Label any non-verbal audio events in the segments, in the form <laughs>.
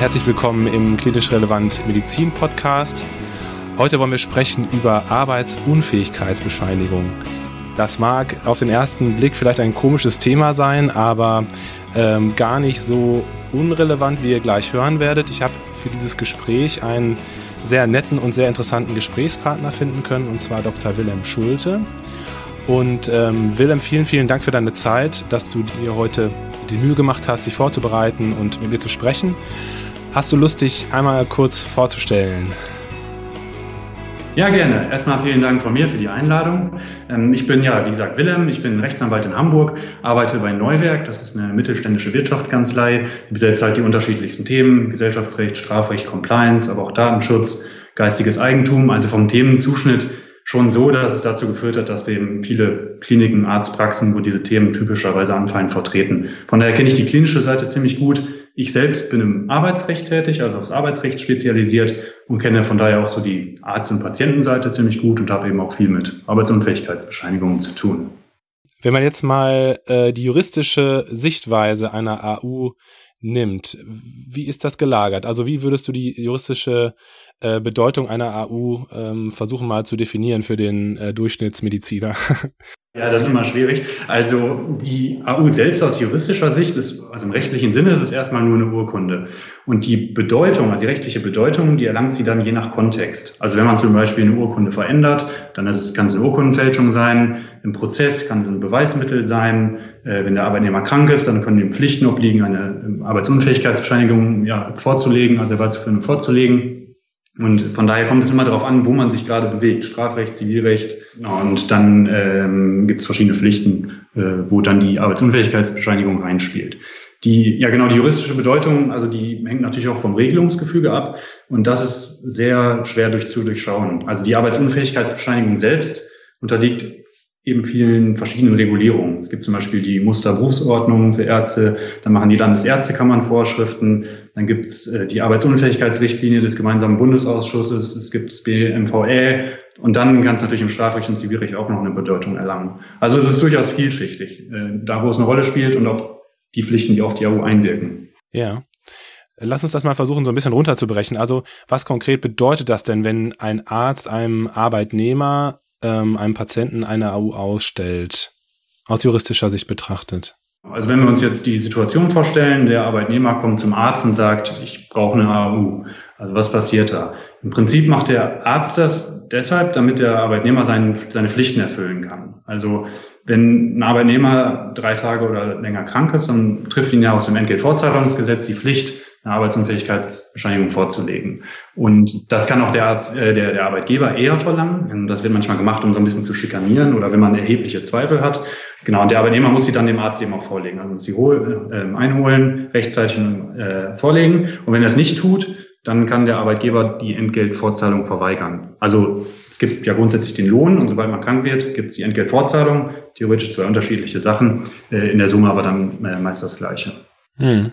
Herzlich willkommen im Klinisch Relevant Medizin Podcast. Heute wollen wir sprechen über Arbeitsunfähigkeitsbescheinigung. Das mag auf den ersten Blick vielleicht ein komisches Thema sein, aber ähm, gar nicht so unrelevant, wie ihr gleich hören werdet. Ich habe für dieses Gespräch einen sehr netten und sehr interessanten Gesprächspartner finden können, und zwar Dr. Wilhelm Schulte. Und ähm, Wilhelm, vielen, vielen Dank für deine Zeit, dass du dir heute die Mühe gemacht hast, dich vorzubereiten und mit mir zu sprechen. Hast du Lust, dich einmal kurz vorzustellen? Ja, gerne. Erstmal vielen Dank von mir für die Einladung. Ähm, ich bin ja, wie gesagt, Willem. Ich bin Rechtsanwalt in Hamburg, arbeite bei Neuwerk. Das ist eine mittelständische Wirtschaftskanzlei. Die besetzt halt die unterschiedlichsten Themen. Gesellschaftsrecht, Strafrecht, Compliance, aber auch Datenschutz, geistiges Eigentum. Also vom Themenzuschnitt schon so, dass es dazu geführt hat, dass wir eben viele Kliniken, Arztpraxen, wo diese Themen typischerweise anfallen, vertreten. Von daher kenne ich die klinische Seite ziemlich gut. Ich selbst bin im Arbeitsrecht tätig, also aufs Arbeitsrecht spezialisiert und kenne von daher auch so die Arzt- und Patientenseite ziemlich gut und habe eben auch viel mit Arbeitsunfähigkeitsbescheinigungen zu tun. Wenn man jetzt mal äh, die juristische Sichtweise einer AU nimmt, wie ist das gelagert? Also wie würdest du die juristische äh, Bedeutung einer AU ähm, versuchen mal zu definieren für den äh, Durchschnittsmediziner? <laughs> Ja, das ist immer schwierig. Also die AU selbst aus juristischer Sicht ist, also im rechtlichen Sinne ist es erstmal nur eine Urkunde. Und die Bedeutung, also die rechtliche Bedeutung, die erlangt sie dann je nach Kontext. Also wenn man zum Beispiel eine Urkunde verändert, dann ist es, kann es eine Urkundenfälschung sein. Im Prozess kann es ein Beweismittel sein. Äh, wenn der Arbeitnehmer krank ist, dann können ihm Pflichten obliegen, eine Arbeitsunfähigkeitsbescheinigung ja, vorzulegen, also Erwerbsführung vorzulegen. Und von daher kommt es immer darauf an, wo man sich gerade bewegt. Strafrecht, Zivilrecht. Und dann ähm, gibt es verschiedene Pflichten, äh, wo dann die Arbeitsunfähigkeitsbescheinigung reinspielt. Die, ja genau, die juristische Bedeutung, also die hängt natürlich auch vom Regelungsgefüge ab. Und das ist sehr schwer durch zu durchschauen. Also die Arbeitsunfähigkeitsbescheinigung selbst unterliegt eben vielen verschiedenen Regulierungen. Es gibt zum Beispiel die Musterberufsordnung für Ärzte, dann machen die Landesärztekammern Vorschriften, dann gibt es äh, die Arbeitsunfähigkeitsrichtlinie des gemeinsamen Bundesausschusses, es gibt das BMVE und dann kann es natürlich im Strafrecht und Zivilrecht auch noch eine Bedeutung erlangen. Also es ist durchaus vielschichtig, äh, da wo es eine Rolle spielt und auch die Pflichten, die auf die AU einwirken. Ja. Lass uns das mal versuchen, so ein bisschen runterzubrechen. Also, was konkret bedeutet das denn, wenn ein Arzt einem Arbeitnehmer ähm, einem Patienten eine AU ausstellt, aus juristischer Sicht betrachtet? Also wenn wir uns jetzt die Situation vorstellen, der Arbeitnehmer kommt zum Arzt und sagt, ich brauche eine AU. Also was passiert da? Im Prinzip macht der Arzt das deshalb, damit der Arbeitnehmer sein, seine Pflichten erfüllen kann. Also wenn ein Arbeitnehmer drei Tage oder länger krank ist, dann trifft ihn ja aus dem Entgeltfortzahlungsgesetz die Pflicht, eine Arbeitsunfähigkeitsbescheinigung vorzulegen. Und das kann auch der, Arzt, äh, der, der Arbeitgeber eher verlangen. Das wird manchmal gemacht, um so ein bisschen zu schikanieren oder wenn man erhebliche Zweifel hat. Genau, und der Arbeitnehmer muss sie dann dem Arzt eben auch vorlegen. Also muss sie hol, äh, einholen, rechtzeitig äh, vorlegen. Und wenn er es nicht tut, dann kann der Arbeitgeber die Entgeltfortzahlung verweigern. Also es gibt ja grundsätzlich den Lohn und sobald man krank wird, gibt es die Entgeltfortzahlung. Theoretisch zwei unterschiedliche Sachen, äh, in der Summe aber dann äh, meist das Gleiche. Hm.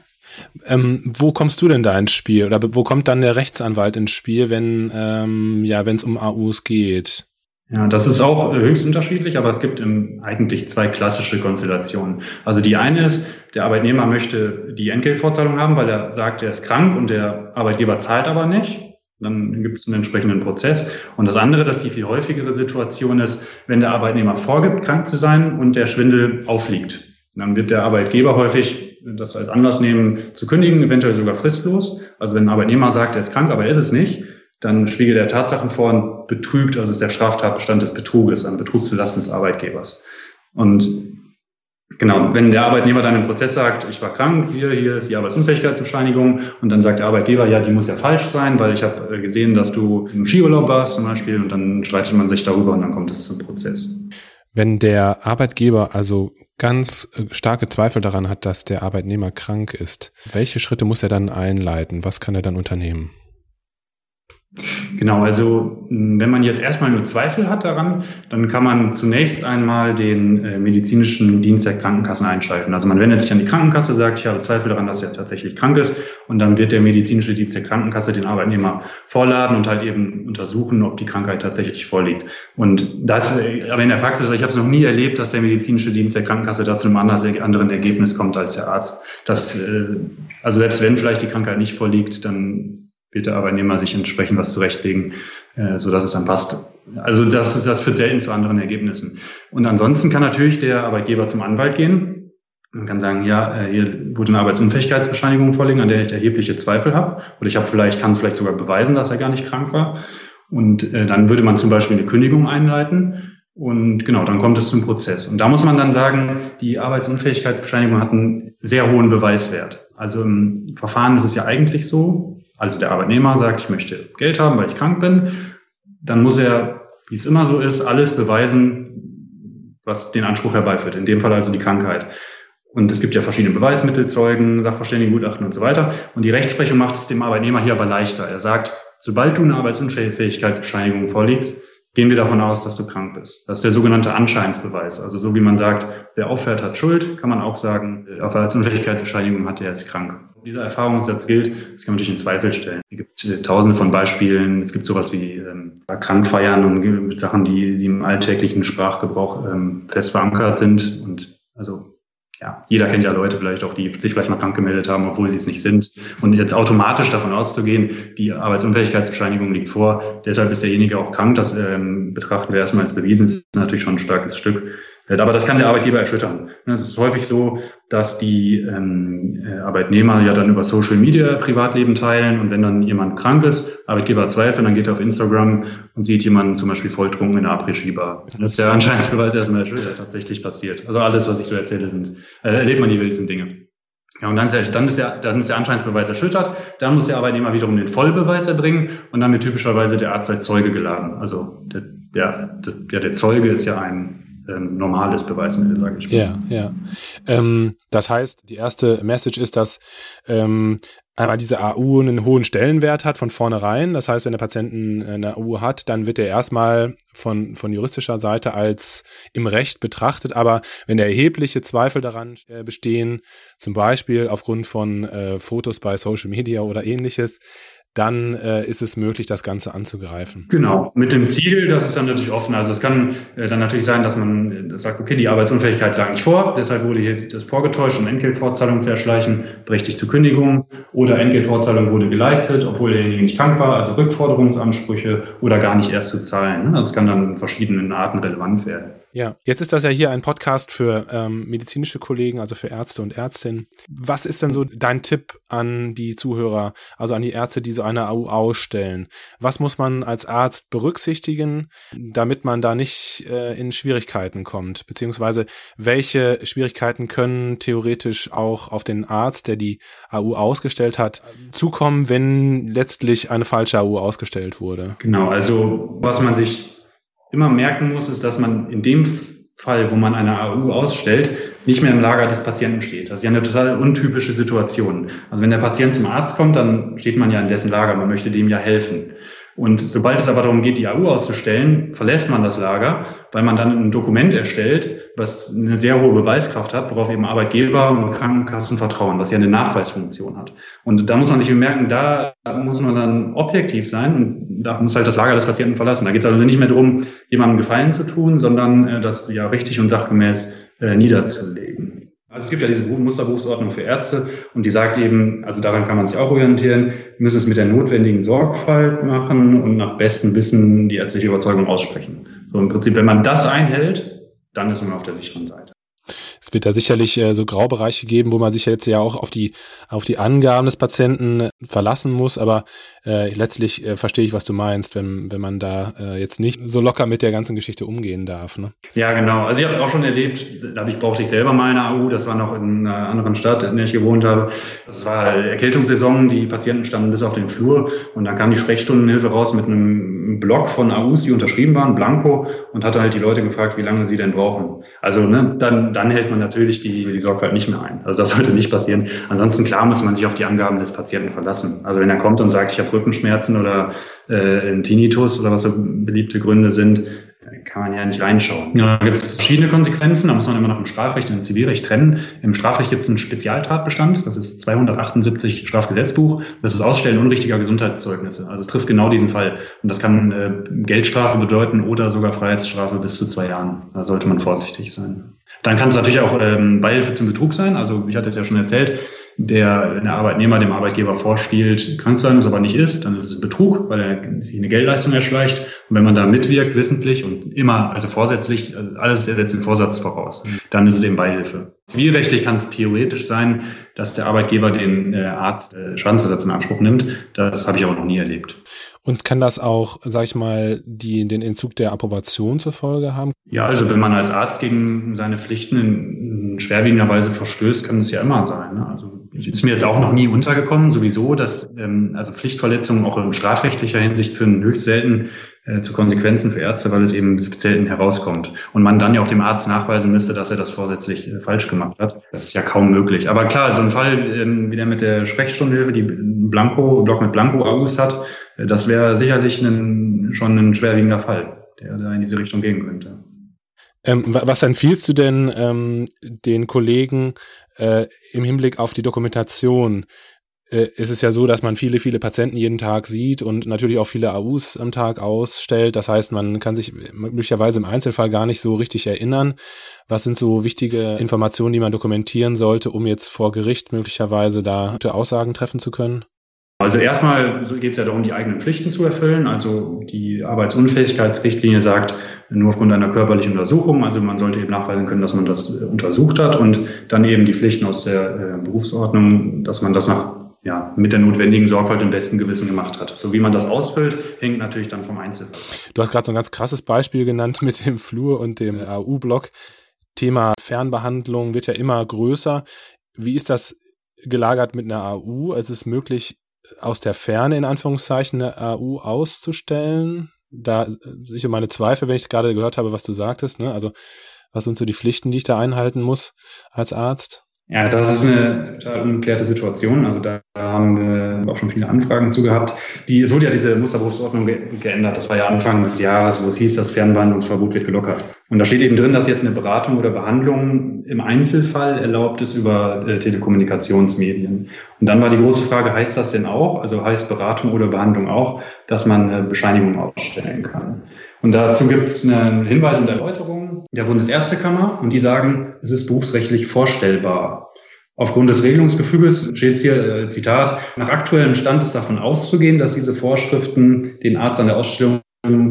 Ähm, wo kommst du denn da ins Spiel oder wo kommt dann der Rechtsanwalt ins Spiel, wenn ähm, ja, es um AUs geht? Ja, das ist auch höchst unterschiedlich, aber es gibt eigentlich zwei klassische Konstellationen. Also die eine ist, der Arbeitnehmer möchte die Entgeltfortzahlung haben, weil er sagt, er ist krank und der Arbeitgeber zahlt aber nicht. Dann gibt es einen entsprechenden Prozess. Und das andere, dass die viel häufigere Situation ist, wenn der Arbeitnehmer vorgibt, krank zu sein und der Schwindel aufliegt. Dann wird der Arbeitgeber häufig das als Anlass nehmen, zu kündigen, eventuell sogar fristlos. Also wenn ein Arbeitnehmer sagt, er ist krank, aber er ist es nicht, dann spiegelt er Tatsachen vor und betrügt, also ist der Straftatbestand des Betruges, ein Betrug zulasten des Arbeitgebers. Und genau, wenn der Arbeitnehmer dann im Prozess sagt, ich war krank, hier, hier ist die Arbeitsunfähigkeitsbescheinigung und dann sagt der Arbeitgeber, ja, die muss ja falsch sein, weil ich habe äh, gesehen, dass du im Skiurlaub warst zum Beispiel und dann streitet man sich darüber und dann kommt es zum Prozess. Wenn der Arbeitgeber also ganz äh, starke Zweifel daran hat, dass der Arbeitnehmer krank ist, welche Schritte muss er dann einleiten? Was kann er dann unternehmen? Genau, also wenn man jetzt erstmal nur Zweifel hat daran, dann kann man zunächst einmal den äh, medizinischen Dienst der Krankenkassen einschalten. Also man wendet sich an die Krankenkasse, sagt, ich habe Zweifel daran, dass er tatsächlich krank ist und dann wird der medizinische Dienst der Krankenkasse den Arbeitnehmer vorladen und halt eben untersuchen, ob die Krankheit tatsächlich vorliegt. Und das, äh, aber in der Praxis, ich habe es noch nie erlebt, dass der medizinische Dienst der Krankenkasse da zu einem anderen Ergebnis kommt als der Arzt. Das, äh, also selbst wenn vielleicht die Krankheit nicht vorliegt, dann wird der Arbeitnehmer sich entsprechend was zurechtlegen, äh, so dass es dann passt. Also das, das führt selten zu anderen Ergebnissen. Und ansonsten kann natürlich der Arbeitgeber zum Anwalt gehen. Man kann sagen, ja, äh, hier wurde eine Arbeitsunfähigkeitsbescheinigung vorliegen, an der ich erhebliche Zweifel habe. Oder ich habe vielleicht, kann es vielleicht sogar beweisen, dass er gar nicht krank war. Und äh, dann würde man zum Beispiel eine Kündigung einleiten. Und genau, dann kommt es zum Prozess. Und da muss man dann sagen, die Arbeitsunfähigkeitsbescheinigung hat einen sehr hohen Beweiswert. Also im Verfahren ist es ja eigentlich so, also der Arbeitnehmer sagt, ich möchte Geld haben, weil ich krank bin, dann muss er, wie es immer so ist, alles beweisen, was den Anspruch herbeiführt. In dem Fall also die Krankheit. Und es gibt ja verschiedene Beweismittel, Zeugen, Sachverständigengutachten und so weiter. Und die Rechtsprechung macht es dem Arbeitnehmer hier aber leichter. Er sagt, sobald du eine Arbeitsunfähigkeitsbescheinigung vorlegst, gehen wir davon aus, dass du krank bist. Das ist der sogenannte Anscheinsbeweis. Also so wie man sagt, wer auffährt, hat Schuld, kann man auch sagen, Arbeitsunfähigkeitsbescheinigung hat er ist krank dieser Erfahrungssatz gilt, das kann man natürlich in Zweifel stellen. Es gibt äh, tausende von Beispielen. Es gibt sowas wie ähm, Krankfeiern und Sachen, die, die im alltäglichen Sprachgebrauch ähm, fest verankert sind. Und also ja, jeder kennt ja Leute vielleicht auch, die sich vielleicht mal krank gemeldet haben, obwohl sie es nicht sind. Und jetzt automatisch davon auszugehen, die Arbeitsunfähigkeitsbescheinigung liegt vor, deshalb ist derjenige auch krank, das ähm, betrachten wir erstmal als bewiesen, das ist natürlich schon ein starkes Stück. Aber das kann der Arbeitgeber erschüttern. Es ist häufig so, dass die ähm, äh, Arbeitnehmer ja dann über Social Media Privatleben teilen und wenn dann jemand krank ist, Arbeitgeber zweifelt, dann geht er auf Instagram und sieht jemanden zum Beispiel volltrunken in der Après-Ski-Bar. Dann ist der Anscheinsbeweis erstmal erschüttert, tatsächlich passiert. Also alles, was ich so erzähle, sind, äh, erlebt man die wildesten Dinge. Ja, und dann ist, dann, ist der, dann ist der Anscheinsbeweis erschüttert, dann muss der Arbeitnehmer wiederum den Vollbeweis erbringen und dann wird typischerweise der Arzt als Zeuge geladen. Also der, der, das, ja, der Zeuge ist ja ein ähm, normales Beweismittel, sage ich mal. Ja, ja. Ähm, das heißt, die erste Message ist, dass ähm, einmal diese AU einen hohen Stellenwert hat von vornherein. Das heißt, wenn der Patient eine AU hat, dann wird er erstmal von, von juristischer Seite als im Recht betrachtet. Aber wenn erhebliche Zweifel daran äh, bestehen, zum Beispiel aufgrund von äh, Fotos bei Social Media oder ähnliches, dann äh, ist es möglich, das Ganze anzugreifen. Genau, mit dem Ziel, das ist dann natürlich offen. Also es kann äh, dann natürlich sein, dass man äh, sagt, okay, die Arbeitsunfähigkeit lag nicht vor, deshalb wurde hier das vorgetäuscht, um Entgeltfortzahlung zu erschleichen, berechtigt zur Kündigung oder Entgeltfortzahlung wurde geleistet, obwohl derjenige nicht krank war, also Rückforderungsansprüche oder gar nicht erst zu zahlen. Also es kann dann in verschiedenen Arten relevant werden. Ja, jetzt ist das ja hier ein Podcast für ähm, medizinische Kollegen, also für Ärzte und Ärztinnen. Was ist denn so dein Tipp an die Zuhörer, also an die Ärzte, die so eine AU ausstellen? Was muss man als Arzt berücksichtigen, damit man da nicht äh, in Schwierigkeiten kommt? Beziehungsweise welche Schwierigkeiten können theoretisch auch auf den Arzt, der die AU ausgestellt hat, zukommen, wenn letztlich eine falsche AU ausgestellt wurde? Genau, also was man sich immer merken muss, ist, dass man in dem Fall, wo man eine AU ausstellt, nicht mehr im Lager des Patienten steht. Das ist ja eine total untypische Situation. Also wenn der Patient zum Arzt kommt, dann steht man ja in dessen Lager, man möchte dem ja helfen. Und sobald es aber darum geht, die AU auszustellen, verlässt man das Lager, weil man dann ein Dokument erstellt, was eine sehr hohe Beweiskraft hat, worauf eben Arbeitgeber und Krankenkassen vertrauen, was ja eine Nachweisfunktion hat. Und da muss man sich bemerken, da muss man dann objektiv sein und da muss halt das Lager des Patienten verlassen. Da geht es also nicht mehr darum, jemandem Gefallen zu tun, sondern äh, das ja richtig und sachgemäß äh, niederzulegen. Also es gibt ja diese Musterberufsordnung für Ärzte und die sagt eben, also daran kann man sich auch orientieren, müssen es mit der notwendigen Sorgfalt machen und nach bestem Wissen die ärztliche Überzeugung aussprechen. So im Prinzip, wenn man das einhält, dann ist man auf der sicheren Seite. Es wird da sicherlich äh, so Graubereiche geben, wo man sich jetzt ja auch auf die, auf die Angaben des Patienten äh, verlassen muss, aber äh, letztlich äh, verstehe ich, was du meinst, wenn, wenn man da äh, jetzt nicht so locker mit der ganzen Geschichte umgehen darf. Ne? Ja, genau. Also ich habe es auch schon erlebt, da ich brauchte ich selber mal eine AU, das war noch in einer anderen Stadt, in der ich gewohnt habe. Das war Erkältungssaison, die Patienten standen bis auf den Flur und dann kam die Sprechstundenhilfe raus mit einem Block von AUs, die unterschrieben waren, Blanco, und hatte halt die Leute gefragt, wie lange sie denn brauchen. Also ne, dann, dann hält man natürlich die, die Sorgfalt nicht mehr ein. Also das <laughs> sollte nicht passieren. Ansonsten klar muss man sich auf die Angaben des Patienten verlassen. Also wenn er kommt und sagt, ich habe Rückenschmerzen oder äh, einen Tinnitus oder was so beliebte Gründe sind, kann man ja nicht reinschauen. Ja, da gibt es verschiedene Konsequenzen. Da muss man immer noch im Strafrecht und im Zivilrecht trennen. Im Strafrecht gibt es einen Spezialtatbestand. Das ist 278 Strafgesetzbuch. Das ist Ausstellen unrichtiger Gesundheitszeugnisse. Also es trifft genau diesen Fall. Und das kann äh, Geldstrafe bedeuten oder sogar Freiheitsstrafe bis zu zwei Jahren. Da sollte man vorsichtig sein. Dann kann es natürlich auch ähm, Beihilfe zum Betrug sein. Also ich hatte es ja schon erzählt, der, der Arbeitnehmer dem Arbeitgeber vorspielt, krank zu sein, es aber nicht ist, dann ist es Betrug, weil er sich eine Geldleistung erschleicht. Und wenn man da mitwirkt, wissentlich und immer, also vorsätzlich, also alles setzt den Vorsatz voraus, dann ist es eben Beihilfe. Zivilrechtlich kann es theoretisch sein, dass der Arbeitgeber den äh, Arzt äh, Schadensersatz in Anspruch nimmt. Das habe ich aber noch nie erlebt. Und kann das auch, sag ich mal, die, den Entzug der Approbation zur Folge haben? Ja, also wenn man als Arzt gegen seine Pflichten in, in schwerwiegender Weise verstößt, kann es ja immer sein. Ne? Also ist mir jetzt auch noch nie untergekommen, sowieso, dass ähm, also Pflichtverletzungen auch in strafrechtlicher Hinsicht führen höchst selten äh, zu Konsequenzen für Ärzte, weil es eben selten herauskommt. Und man dann ja auch dem Arzt nachweisen müsste, dass er das vorsätzlich äh, falsch gemacht hat. Das ist ja kaum möglich. Aber klar, so ein Fall ähm, wie der mit der Sprechstundenhilfe, die Blanco, Block mit Blanco-Aus hat, äh, das wäre sicherlich ein, schon ein schwerwiegender Fall, der da in diese Richtung gehen könnte. Ähm, was empfiehlst du denn ähm, den Kollegen äh, im Hinblick auf die Dokumentation? Äh, ist es ja so, dass man viele, viele Patienten jeden Tag sieht und natürlich auch viele AUs am Tag ausstellt. Das heißt, man kann sich möglicherweise im Einzelfall gar nicht so richtig erinnern. Was sind so wichtige Informationen, die man dokumentieren sollte, um jetzt vor Gericht möglicherweise da gute Aussagen treffen zu können? Also erstmal geht es ja darum, die eigenen Pflichten zu erfüllen. Also die Arbeitsunfähigkeitsrichtlinie sagt, nur aufgrund einer körperlichen Untersuchung, also man sollte eben nachweisen können, dass man das untersucht hat und dann eben die Pflichten aus der äh, Berufsordnung, dass man das nach, ja, mit der notwendigen Sorgfalt im besten Gewissen gemacht hat. So wie man das ausfüllt, hängt natürlich dann vom Einzelfall. Du hast gerade so ein ganz krasses Beispiel genannt mit dem Flur und dem AU-Block. Thema Fernbehandlung wird ja immer größer. Wie ist das gelagert mit einer AU? Es ist möglich, aus der Ferne in Anführungszeichen eine AU auszustellen. Da sicher meine Zweifel, wenn ich gerade gehört habe, was du sagtest. Ne? Also was sind so die Pflichten, die ich da einhalten muss als Arzt? Ja, das ist eine total ungeklärte Situation. Also da haben wir auch schon viele Anfragen zu gehabt. Die, es wurde ja diese Musterberufsordnung ge geändert. Das war ja Anfang des Jahres, wo es hieß, das Fernbehandlungsverbot wird gelockert. Und da steht eben drin, dass jetzt eine Beratung oder Behandlung im Einzelfall erlaubt ist über äh, Telekommunikationsmedien. Und dann war die große Frage, heißt das denn auch, also heißt Beratung oder Behandlung auch, dass man eine Bescheinigung ausstellen kann? Und dazu gibt es einen Hinweis und Erläuterung der Bundesärztekammer und die sagen, es ist berufsrechtlich vorstellbar. Aufgrund des Regelungsgefüges steht hier, äh, Zitat, nach aktuellem Stand ist davon auszugehen, dass diese Vorschriften den Arzt an der Ausstellung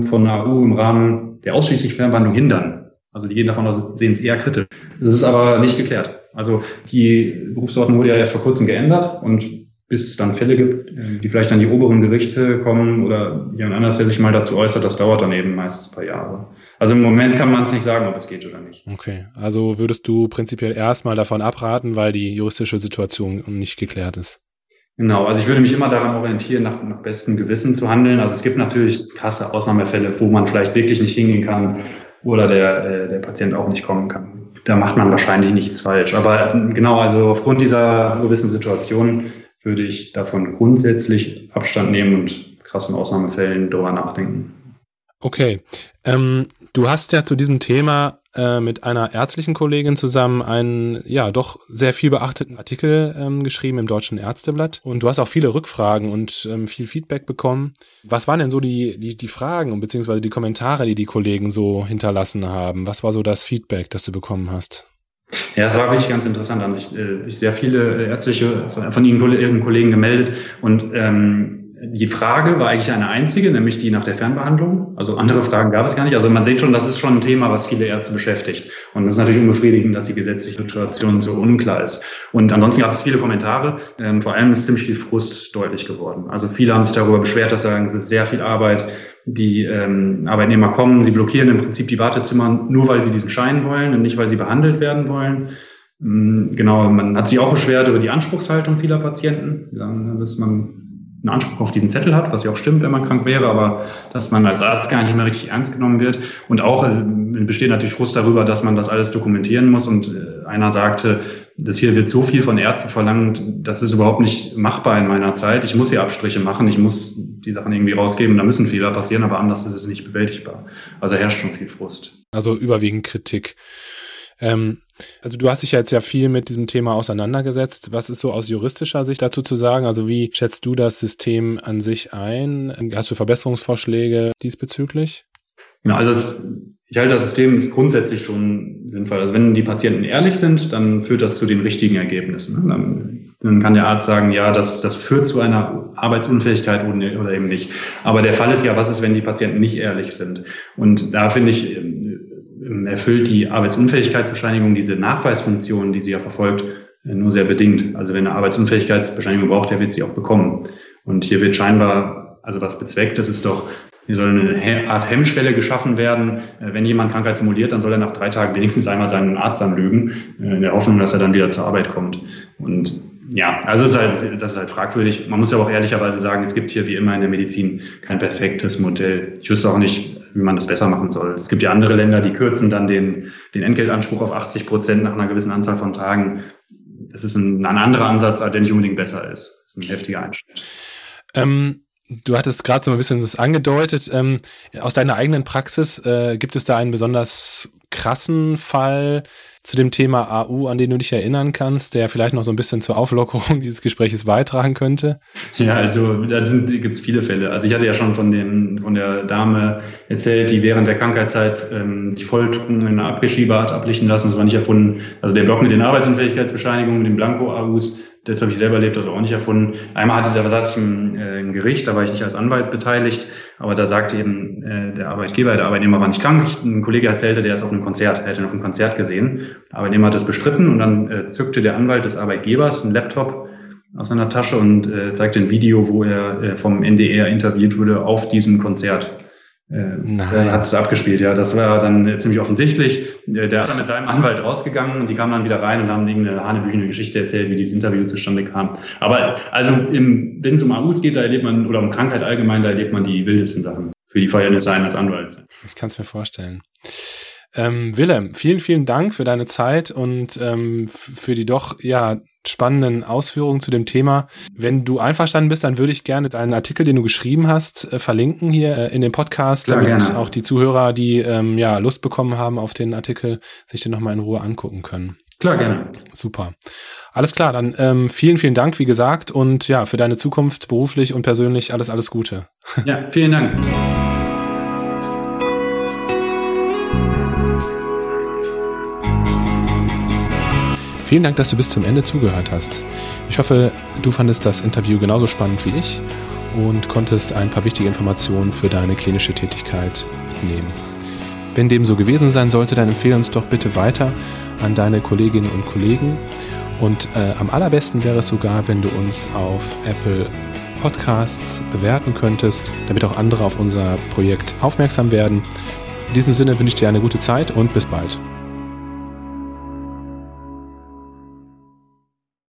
von AU im Rahmen der ausschließlich Fernbehandlung hindern. Also die gehen davon aus, sehen es eher kritisch. Das ist aber nicht geklärt. Also die Berufsordnung wurde ja erst vor kurzem geändert und bis es dann Fälle gibt, äh, die vielleicht an die oberen Gerichte kommen oder jemand anders, der sich mal dazu äußert, das dauert dann eben meistens ein paar Jahre. Also im Moment kann man es nicht sagen, ob es geht oder nicht. Okay, also würdest du prinzipiell erstmal davon abraten, weil die juristische Situation nicht geklärt ist? Genau, also ich würde mich immer daran orientieren, nach, nach bestem Gewissen zu handeln. Also es gibt natürlich krasse Ausnahmefälle, wo man vielleicht wirklich nicht hingehen kann oder der, äh, der Patient auch nicht kommen kann. Da macht man wahrscheinlich nichts falsch. Aber genau, also aufgrund dieser gewissen Situation würde ich davon grundsätzlich Abstand nehmen und krassen Ausnahmefällen darüber nachdenken. Okay. Ähm, du hast ja zu diesem Thema äh, mit einer ärztlichen Kollegin zusammen einen, ja, doch sehr viel beachteten Artikel ähm, geschrieben im Deutschen Ärzteblatt. Und du hast auch viele Rückfragen und ähm, viel Feedback bekommen. Was waren denn so die, die, die Fragen beziehungsweise die Kommentare, die die Kollegen so hinterlassen haben? Was war so das Feedback, das du bekommen hast? Ja, es war wirklich ganz interessant. An sich äh, sehr viele äh, ärztliche von Ihnen Ihren Kollegen gemeldet und ähm, die Frage war eigentlich eine einzige, nämlich die nach der Fernbehandlung. Also andere Fragen gab es gar nicht. Also man sieht schon, das ist schon ein Thema, was viele Ärzte beschäftigt. Und es ist natürlich unbefriedigend, dass die gesetzliche Situation so unklar ist. Und ansonsten gab es viele Kommentare. Ähm, vor allem ist ziemlich viel Frust deutlich geworden. Also viele haben sich darüber beschwert, dass sagen, es ist sehr viel Arbeit. Die ähm, Arbeitnehmer kommen, sie blockieren im Prinzip die Wartezimmer nur, weil sie diesen Schein wollen und nicht, weil sie behandelt werden wollen. Ähm, genau, man hat sich auch beschwert über die Anspruchshaltung vieler Patienten, dass man einen Anspruch auf diesen Zettel hat, was ja auch stimmt, wenn man krank wäre, aber dass man als Arzt gar nicht mehr richtig ernst genommen wird. Und auch also, besteht natürlich Frust darüber, dass man das alles dokumentieren muss. Und äh, einer sagte, das hier wird so viel von Ärzten verlangt, das ist überhaupt nicht machbar in meiner Zeit. Ich muss hier Abstriche machen, ich muss die Sachen irgendwie rausgeben, da müssen Fehler passieren, aber anders ist es nicht bewältigbar. Also herrscht schon viel Frust. Also überwiegend Kritik. Ähm, also du hast dich ja jetzt ja viel mit diesem Thema auseinandergesetzt. Was ist so aus juristischer Sicht dazu zu sagen? Also wie schätzt du das System an sich ein? Hast du Verbesserungsvorschläge diesbezüglich? Genau, also es, ich halte das System ist grundsätzlich schon sinnvoll. Also wenn die Patienten ehrlich sind, dann führt das zu den richtigen Ergebnissen. Dann, dann kann der Arzt sagen, ja, das, das führt zu einer Arbeitsunfähigkeit oder eben nicht. Aber der Fall ist ja, was ist, wenn die Patienten nicht ehrlich sind? Und da finde ich, erfüllt die Arbeitsunfähigkeitsbescheinigung diese Nachweisfunktion, die sie ja verfolgt, äh, nur sehr bedingt. Also wenn eine Arbeitsunfähigkeitsbescheinigung braucht, der wird sie auch bekommen. Und hier wird scheinbar, also was bezweckt, das ist doch, hier soll eine Art Hemmschwelle geschaffen werden. Äh, wenn jemand Krankheit simuliert, dann soll er nach drei Tagen wenigstens einmal seinen Arzt anlügen, äh, in der Hoffnung, dass er dann wieder zur Arbeit kommt. Und ja, also ist halt, das ist halt fragwürdig. Man muss ja auch ehrlicherweise sagen, es gibt hier wie immer in der Medizin kein perfektes Modell. Ich wüsste auch nicht, wie man das besser machen soll. Es gibt ja andere Länder, die kürzen dann den, den Entgeltanspruch auf 80 Prozent nach einer gewissen Anzahl von Tagen. Das ist ein, ein anderer Ansatz, der nicht unbedingt besser ist. Das ist ein heftiger Einschnitt. Ähm, du hattest gerade so ein bisschen das angedeutet. Ähm, aus deiner eigenen Praxis äh, gibt es da einen besonders krassen Fall, zu dem Thema AU, an den du dich erinnern kannst, der vielleicht noch so ein bisschen zur Auflockerung <laughs> dieses Gesprächs beitragen könnte? Ja, also da gibt es viele Fälle. Also ich hatte ja schon von dem von der Dame erzählt, die während der Krankheitszeit ähm, sich Folterungen in einer Abregiebe hat ablichten lassen. Das war nicht erfunden. Also der Block mit den Arbeitsunfähigkeitsbescheinigungen, mit den Blanko-AUs, das habe ich selber erlebt, das auch nicht erfunden. Einmal hatte, da saß ich im, äh, im Gericht, da war ich nicht als Anwalt beteiligt, aber da sagte eben äh, der Arbeitgeber, der Arbeitnehmer war nicht krank. Ich, ein Kollege erzählte, der ist auf einem Konzert, er hätte ihn auf einem Konzert gesehen. Der Arbeitnehmer hat das bestritten und dann äh, zückte der Anwalt des Arbeitgebers einen Laptop aus seiner Tasche und äh, zeigte ein Video, wo er äh, vom NDR interviewt wurde auf diesem Konzert. Äh, Nein. hat es abgespielt, ja. Das war dann ziemlich offensichtlich. Äh, der ist dann mit seinem Anwalt rausgegangen und die kamen dann wieder rein und haben irgendeine hanebüchene Geschichte erzählt, wie dieses Interview zustande kam. Aber also wenn es um AUs geht, da erlebt man, oder um Krankheit allgemein, da erlebt man die wildesten Sachen für die Verhältnisse eines Anwalts. Ich kann es mir vorstellen. Ähm, Willem, vielen, vielen Dank für deine Zeit und ähm, für die doch ja spannenden Ausführungen zu dem Thema. Wenn du einverstanden bist, dann würde ich gerne deinen Artikel, den du geschrieben hast, äh, verlinken hier äh, in dem Podcast, damit gerne. auch die Zuhörer, die ähm, ja Lust bekommen haben auf den Artikel, sich den nochmal in Ruhe angucken können. Klar, gerne. Super. Alles klar, dann ähm, vielen, vielen Dank, wie gesagt, und ja, für deine Zukunft beruflich und persönlich alles, alles Gute. Ja, vielen Dank. Vielen Dank, dass du bis zum Ende zugehört hast. Ich hoffe, du fandest das Interview genauso spannend wie ich und konntest ein paar wichtige Informationen für deine klinische Tätigkeit mitnehmen. Wenn dem so gewesen sein sollte, dann empfehle uns doch bitte weiter an deine Kolleginnen und Kollegen. Und äh, am allerbesten wäre es sogar, wenn du uns auf Apple Podcasts bewerten könntest, damit auch andere auf unser Projekt aufmerksam werden. In diesem Sinne wünsche ich dir eine gute Zeit und bis bald.